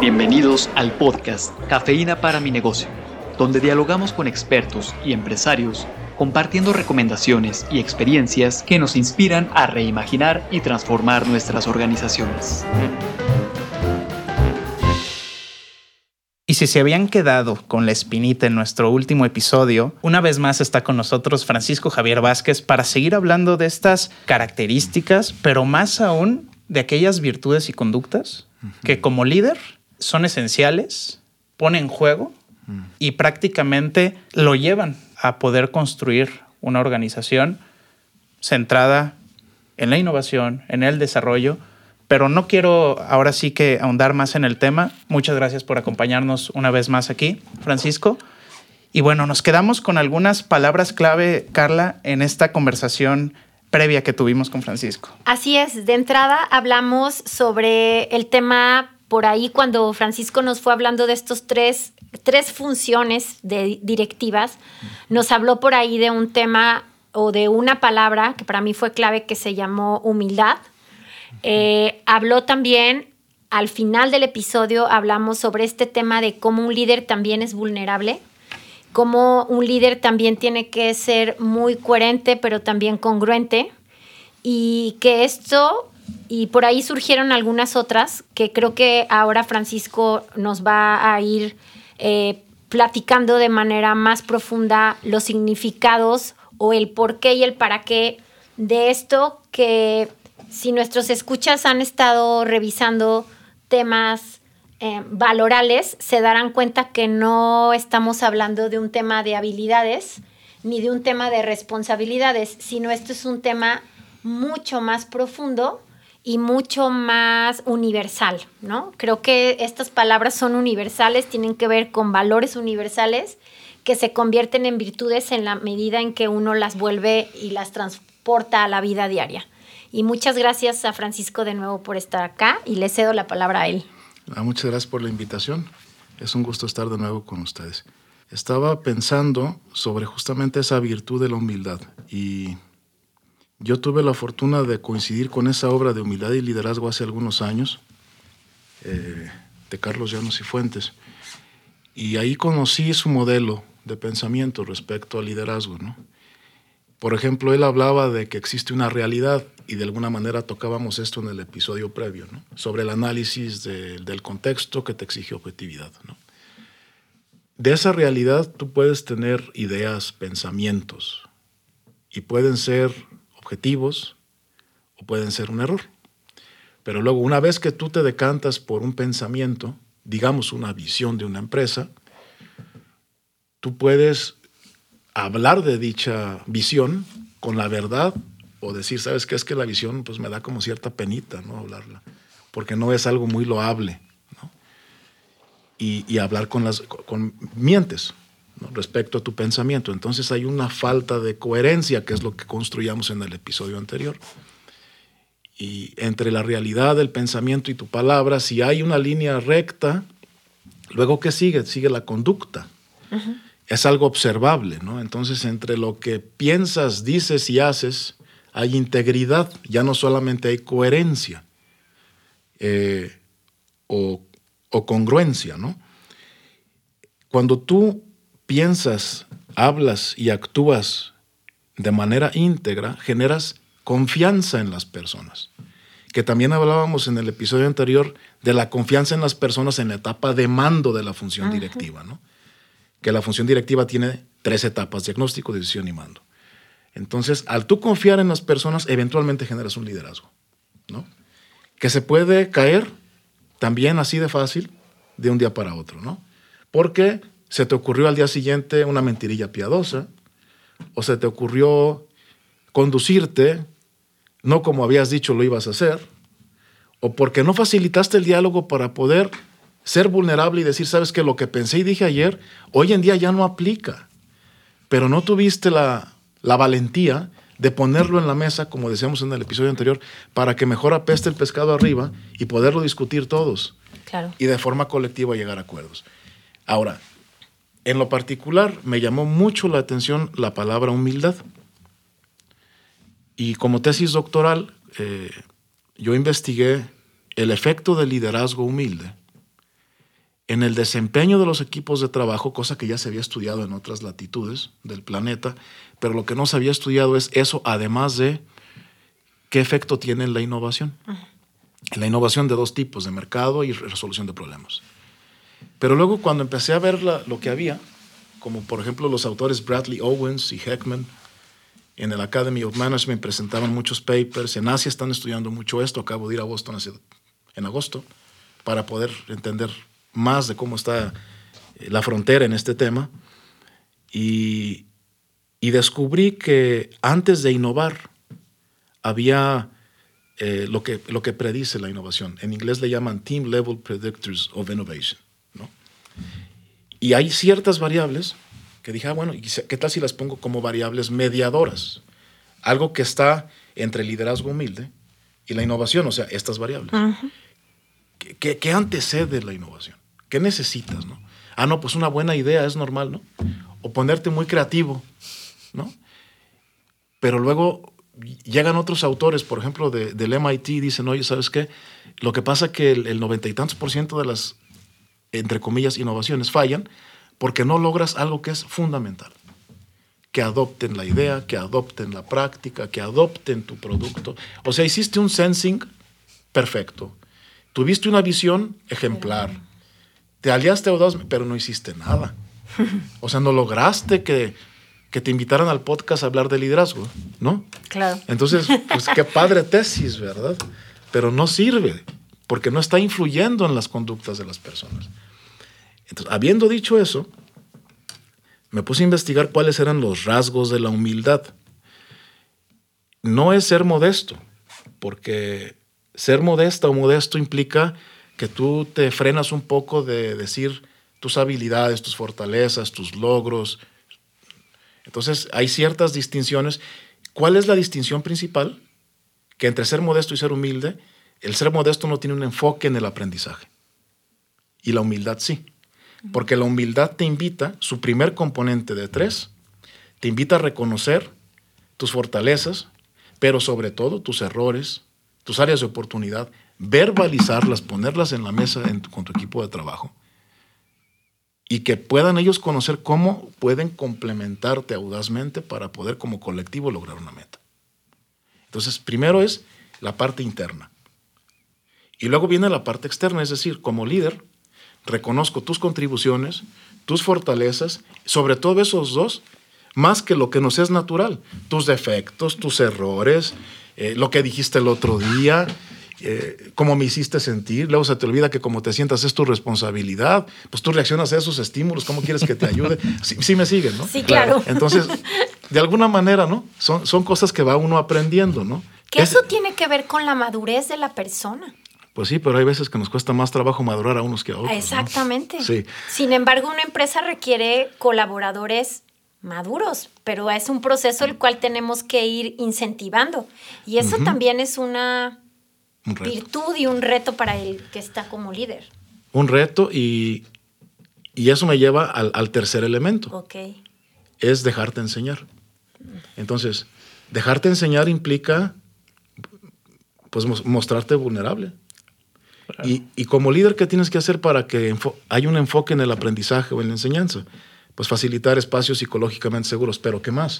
Bienvenidos al podcast Cafeína para mi negocio, donde dialogamos con expertos y empresarios compartiendo recomendaciones y experiencias que nos inspiran a reimaginar y transformar nuestras organizaciones. Y si se habían quedado con la espinita en nuestro último episodio, una vez más está con nosotros Francisco Javier Vázquez para seguir hablando de estas características, pero más aún de aquellas virtudes y conductas que como líder son esenciales, ponen en juego y prácticamente lo llevan a poder construir una organización centrada en la innovación, en el desarrollo, pero no quiero ahora sí que ahondar más en el tema. Muchas gracias por acompañarnos una vez más aquí, Francisco. Y bueno, nos quedamos con algunas palabras clave, Carla, en esta conversación previa que tuvimos con Francisco. Así es, de entrada hablamos sobre el tema por ahí cuando Francisco nos fue hablando de estos tres, tres funciones de directivas, nos habló por ahí de un tema o de una palabra que para mí fue clave que se llamó humildad. Eh, habló también, al final del episodio, hablamos sobre este tema de cómo un líder también es vulnerable, cómo un líder también tiene que ser muy coherente, pero también congruente, y que esto y por ahí surgieron algunas otras que creo que ahora Francisco nos va a ir eh, platicando de manera más profunda los significados o el por qué y el para qué de esto que si nuestros escuchas han estado revisando temas eh, valorales, se darán cuenta que no estamos hablando de un tema de habilidades ni de un tema de responsabilidades, sino esto es un tema mucho más profundo y mucho más universal, ¿no? Creo que estas palabras son universales, tienen que ver con valores universales que se convierten en virtudes en la medida en que uno las vuelve y las transporta a la vida diaria. Y muchas gracias a Francisco de nuevo por estar acá y le cedo la palabra a él. Ah, muchas gracias por la invitación. Es un gusto estar de nuevo con ustedes. Estaba pensando sobre justamente esa virtud de la humildad y yo tuve la fortuna de coincidir con esa obra de humildad y liderazgo hace algunos años, eh, de Carlos Llanos y Fuentes, y ahí conocí su modelo de pensamiento respecto al liderazgo. ¿no? Por ejemplo, él hablaba de que existe una realidad, y de alguna manera tocábamos esto en el episodio previo, ¿no? sobre el análisis del contexto que te exige objetividad. ¿no? De esa realidad tú puedes tener ideas, pensamientos, y pueden ser objetivos o pueden ser un error. Pero luego, una vez que tú te decantas por un pensamiento, digamos una visión de una empresa, tú puedes hablar de dicha visión con la verdad o decir, ¿sabes qué? Es que la visión pues me da como cierta penita, ¿no? Hablarla, porque no es algo muy loable. Y, hablar con las, con mientes, respecto a tu pensamiento. Entonces hay una falta de coherencia, que es lo que construíamos en el episodio anterior. Y entre la realidad del pensamiento y tu palabra, si hay una línea recta, luego ¿qué sigue? Sigue la conducta. Es algo observable, ¿no? Entonces entre lo que piensas, dices y haces, hay integridad, ya no solamente hay coherencia eh, o, o congruencia, ¿no? Cuando tú piensas, hablas y actúas de manera íntegra, generas confianza en las personas. Que también hablábamos en el episodio anterior de la confianza en las personas en la etapa de mando de la función directiva, ¿no? Que la función directiva tiene tres etapas, diagnóstico, decisión y mando. Entonces, al tú confiar en las personas, eventualmente generas un liderazgo, ¿no? Que se puede caer también así de fácil de un día para otro, ¿no? Porque se te ocurrió al día siguiente una mentirilla piadosa, o se te ocurrió conducirte no como habías dicho lo ibas a hacer, o porque no facilitaste el diálogo para poder ser vulnerable y decir, sabes que lo que pensé y dije ayer, hoy en día ya no aplica, pero no tuviste la, la valentía de ponerlo en la mesa, como decíamos en el episodio anterior, para que mejor apeste el pescado arriba y poderlo discutir todos. Claro. Y de forma colectiva llegar a acuerdos. Ahora, en lo particular, me llamó mucho la atención la palabra humildad. Y como tesis doctoral, eh, yo investigué el efecto del liderazgo humilde en el desempeño de los equipos de trabajo, cosa que ya se había estudiado en otras latitudes del planeta, pero lo que no se había estudiado es eso, además de qué efecto tiene en la innovación. La innovación de dos tipos, de mercado y resolución de problemas. Pero luego cuando empecé a ver lo que había, como por ejemplo los autores Bradley Owens y Heckman, en el Academy of Management presentaban muchos papers, en Asia están estudiando mucho esto, acabo de ir a Boston en agosto para poder entender más de cómo está eh, la frontera en este tema. Y, y descubrí que antes de innovar había eh, lo, que, lo que predice la innovación. En inglés le llaman Team Level Predictors of Innovation. Y hay ciertas variables que dije, ah, bueno, ¿qué tal si las pongo como variables mediadoras? Algo que está entre el liderazgo humilde y la innovación, o sea, estas variables. ¿Qué, ¿Qué, antecede la innovación? ¿Qué necesitas? ¿no? Ah, no, pues una buena idea es normal, ¿no? O ponerte muy creativo, ¿no? Pero luego llegan otros autores, por ejemplo, del MIT, dicen, oye, ¿sabes qué? Lo que pasa es que el noventa y tantos por ciento de las, entre comillas, innovaciones fallan porque no logras algo que es fundamental. Que adopten la idea, que adopten la práctica, que adopten tu producto. O sea, hiciste un sensing perfecto. Tuviste una visión ejemplar. Te aliaste a dos, pero no hiciste nada. O sea, no lograste que que te invitaran al podcast a hablar de liderazgo, ¿no? Claro. Entonces, pues qué padre tesis, ¿verdad? Pero no sirve, porque no está influyendo en las conductas de las personas. Entonces, habiendo dicho eso, me puse a investigar cuáles eran los rasgos de la humildad. No es ser modesto, porque ser modesta o modesto implica que tú te frenas un poco de decir tus habilidades, tus fortalezas, tus logros, entonces hay ciertas distinciones. ¿Cuál es la distinción principal? Que entre ser modesto y ser humilde, el ser modesto no tiene un enfoque en el aprendizaje. Y la humildad sí. Porque la humildad te invita, su primer componente de tres, te invita a reconocer tus fortalezas, pero sobre todo tus errores, tus áreas de oportunidad, verbalizarlas, ponerlas en la mesa con tu equipo de trabajo y que puedan ellos conocer cómo pueden complementarte audazmente para poder como colectivo lograr una meta. Entonces, primero es la parte interna. Y luego viene la parte externa, es decir, como líder, reconozco tus contribuciones, tus fortalezas, sobre todo esos dos, más que lo que nos es natural, tus defectos, tus errores, eh, lo que dijiste el otro día, eh, cómo me hiciste sentir, luego se te olvida que como te sientas es tu responsabilidad, pues tú reaccionas a esos estímulos, ¿cómo quieres que te ayude? Sí, me siguen, ¿no? Sí, claro. Entonces, de alguna manera, ¿no? Son, son cosas que va uno aprendiendo, ¿no? Que eso tiene que ver con la madurez de la persona. Pues sí, pero hay veces que nos cuesta más trabajo madurar a unos que a otros. Exactamente. Sí. Sin embargo, una empresa requiere colaboradores maduros, pero es un proceso el cual tenemos que ir incentivando. Y eso también es una virtud y un reto para el que está como líder. Un reto y, eso me lleva al, tercer elemento. Ok. Es dejarte enseñar. Entonces, dejarte enseñar implica pues mostrarte vulnerable. Y, y, como líder, ¿qué tienes que hacer para que haya un enfoque en el aprendizaje o en la enseñanza? Pues facilitar espacios psicológicamente seguros. Pero ¿qué más?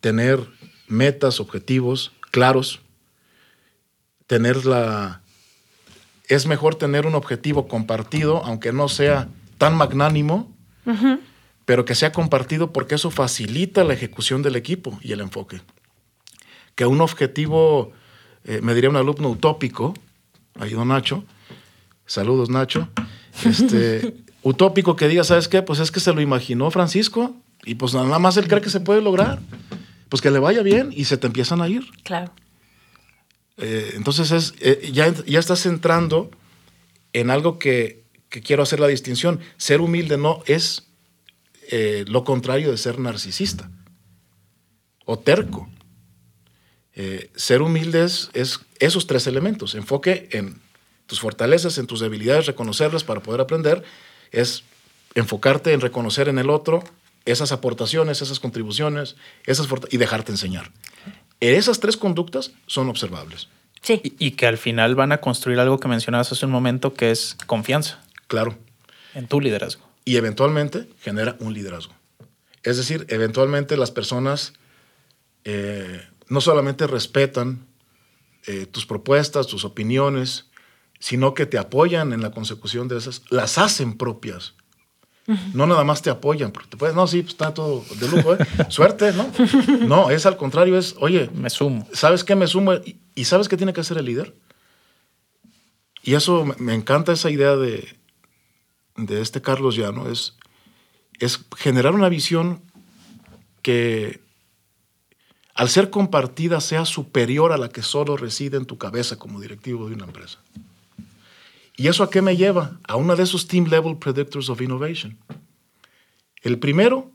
Tener metas, objetivos claros tener la... Es mejor tener un objetivo compartido, aunque no sea tan magnánimo, pero que sea compartido porque eso facilita la ejecución del equipo y el enfoque. Que un objetivo, eh, me diría un alumno utópico, ahí don Nacho, saludos Nacho, este, utópico que diga, ¿sabes qué? Pues es que se lo imaginó Francisco y pues nada más él cree que se puede lograr. Pues que le vaya bien y se te empiezan a ir. Claro. Eh, entonces es, eh, ya, ya estás entrando en algo que, quiero hacer la distinción. Ser humilde no es eh, lo contrario de ser narcisista o terco. Ser humilde es, esos tres elementos. Enfoque en tus fortalezas, en tus debilidades, reconocerlas para poder aprender. Es enfocarte en reconocer en el otro esas aportaciones, esas contribuciones, esas y dejarte enseñar. Esas tres conductas son observables. Sí. Y, que al final van a construir algo que mencionabas hace un momento, que es confianza. Claro. En tu liderazgo. Y eventualmente genera un liderazgo. Es decir, eventualmente las personas eh, no solamente respetan eh, tus propuestas, tus opiniones, sino que te apoyan en la consecución de esas, las hacen propias. No nada más te apoyan, porque te puedes, no, sí, pues, está todo de lujo, ¿eh? suerte, ¿no? No, es al contrario, es, oye, me sumo. ¿Sabes qué me sumo? ¿Y, sabes qué tiene que hacer el líder? Y eso me, encanta esa idea de, de este Carlos Llano, es, es generar una visión que al ser compartida sea superior a la que solo reside en tu cabeza como directivo de una empresa. ¿Y eso a qué me lleva? A uno de esos Team Level Predictors of Innovation. El primero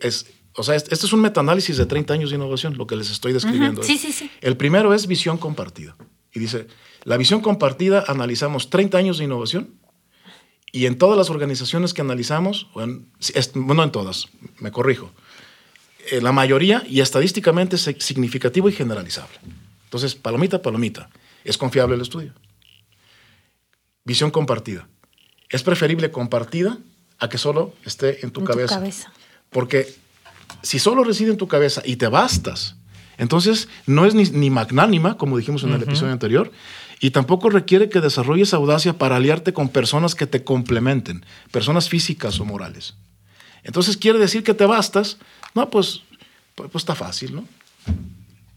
es, o sea, este es un metaanálisis de 30 años de innovación, lo que les estoy describiendo. Sí, sí, sí. El primero es visión compartida. Y dice, la visión compartida analizamos 30 años de innovación y en todas las organizaciones que analizamos, bueno, no en todas, me corrijo, eh, la mayoría y estadísticamente es significativo y generalizable. Entonces, palomita, palomita, es confiable el estudio. Visión compartida. Es preferible compartida a que solo esté en tu, cabeza. Porque si solo reside en tu cabeza y te bastas, entonces no es ni, magnánima, como dijimos en el episodio anterior, y tampoco requiere que desarrolles audacia para aliarte con personas que te complementen, personas físicas o morales. Entonces quiere decir que te bastas, no, pues, pues, pues está fácil, ¿no?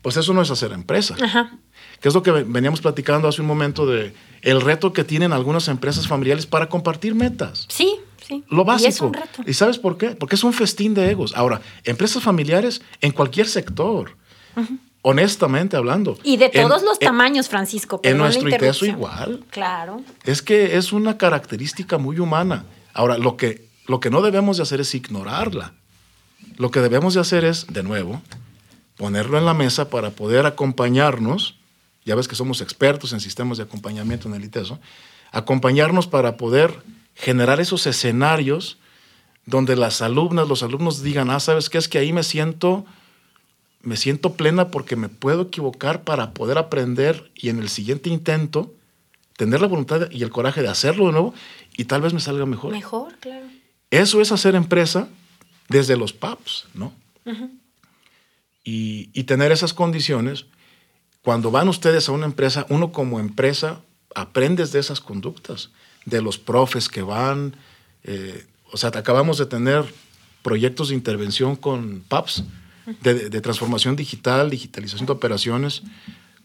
Pues eso no es hacer empresa. Ajá que es lo que veníamos platicando hace un momento de el reto que tienen algunas empresas familiares para compartir metas. Sí, sí. Lo básico. Y, es un reto. ¿Y sabes por qué? Porque es un festín de egos. Ahora, empresas familiares en cualquier sector. Honestamente hablando. Y de todos los tamaños, Francisco. En nuestro ITESO igual. Claro. Es que es una característica muy humana. Ahora, lo que, lo que no debemos de hacer es ignorarla. Lo que debemos de hacer es, de nuevo, ponerlo en la mesa para poder acompañarnos ya ves que somos expertos en sistemas de acompañamiento en el ITESO, acompañarnos para poder generar esos escenarios donde las alumnas, los alumnos digan, ah, ¿sabes qué? Es que ahí me siento, me siento plena porque me puedo equivocar para poder aprender y en el siguiente intento tener la voluntad y el coraje de hacerlo de nuevo y tal vez me salga mejor. Mejor, claro. Eso es hacer empresa desde los PAPs, ¿no? y, y tener esas condiciones cuando van ustedes a una empresa, uno como empresa aprendes de esas conductas, de los profes que van. Eh, o sea, acabamos de tener proyectos de intervención con PAPS, de, transformación digital, digitalización de operaciones,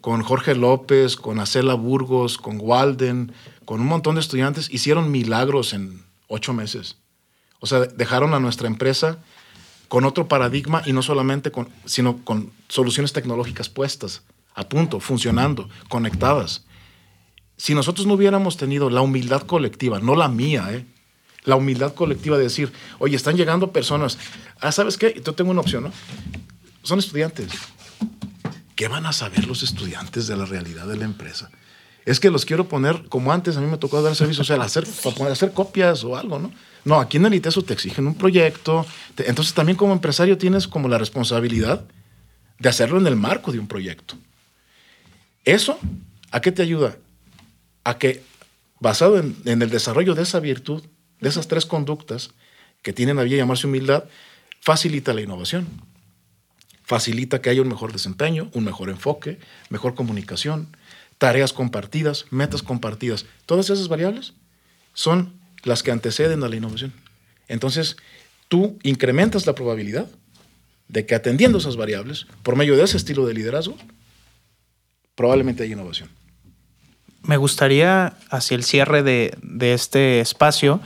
con Jorge López, con Acela Burgos, con Walden, con un montón de estudiantes. Hicieron milagros en ocho meses. O sea, dejaron a nuestra empresa con otro paradigma y no solamente con, sino con soluciones tecnológicas puestas a punto, funcionando, conectadas. Si nosotros no hubiéramos tenido la humildad colectiva, no la mía, ¿eh? la humildad colectiva de decir, oye, están llegando personas, ah, ¿sabes qué? Yo tengo una opción, ¿no? Son estudiantes. ¿Qué van a saber los estudiantes de la realidad de la empresa? Es que los quiero poner como antes a mí me tocó dar servicio, sea, hacer, hacer copias o algo, ¿no? No, aquí en el ITESO te exigen un proyecto. entonces también como empresario tienes como la responsabilidad de hacerlo en el marco de un proyecto. Eso, ¿a qué te ayuda? A que, basado en, el desarrollo de esa virtud, de esas tres conductas que tienen a bien llamarse humildad, facilita la innovación. Facilita que haya un mejor desempeño, un mejor enfoque, mejor comunicación, tareas compartidas, metas compartidas. Todas esas variables son las que anteceden a la innovación. Entonces, tú incrementas la probabilidad de que atendiendo esas variables, por medio de ese estilo de liderazgo, probablemente hay innovación. Me gustaría, hacia el cierre de, este espacio,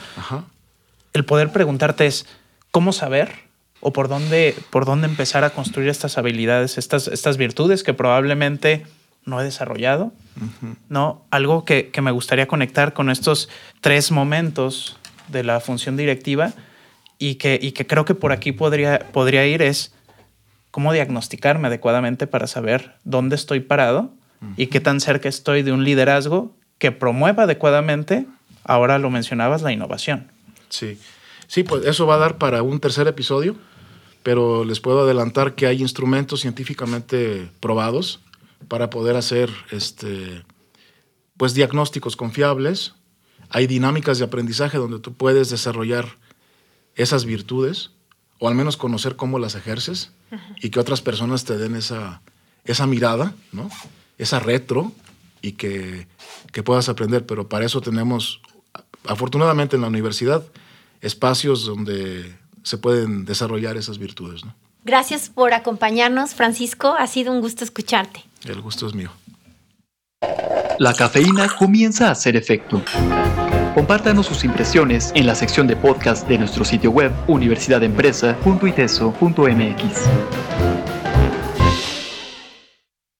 el poder preguntarte es, ¿cómo saber o por dónde, por dónde empezar a construir estas habilidades, estas, estas virtudes que probablemente no he desarrollado? ¿No? Algo que, me gustaría conectar con estos tres momentos de la función directiva y que, y que creo que por aquí podría, podría ir es cómo diagnosticarme adecuadamente para saber dónde estoy parado y qué tan cerca estoy de un liderazgo que promueva adecuadamente, ahora lo mencionabas, la innovación. Sí, sí, pues eso va a dar para un tercer episodio, pero les puedo adelantar que hay instrumentos científicamente probados para poder hacer este, pues, diagnósticos confiables. hay dinámicas de aprendizaje donde tú puedes desarrollar esas virtudes o al menos conocer cómo las ejerces y que otras personas te den esa, esa mirada, ¿no? esa retro y que, que puedas aprender. Pero para eso tenemos, afortunadamente en la universidad, espacios donde se pueden desarrollar esas virtudes. ¿no? Gracias por acompañarnos, Francisco. Ha sido un gusto escucharte. El gusto es mío. La cafeína comienza a hacer efecto. Compártanos sus impresiones en la sección de podcast de nuestro sitio web universidadempresa.iteso.mx.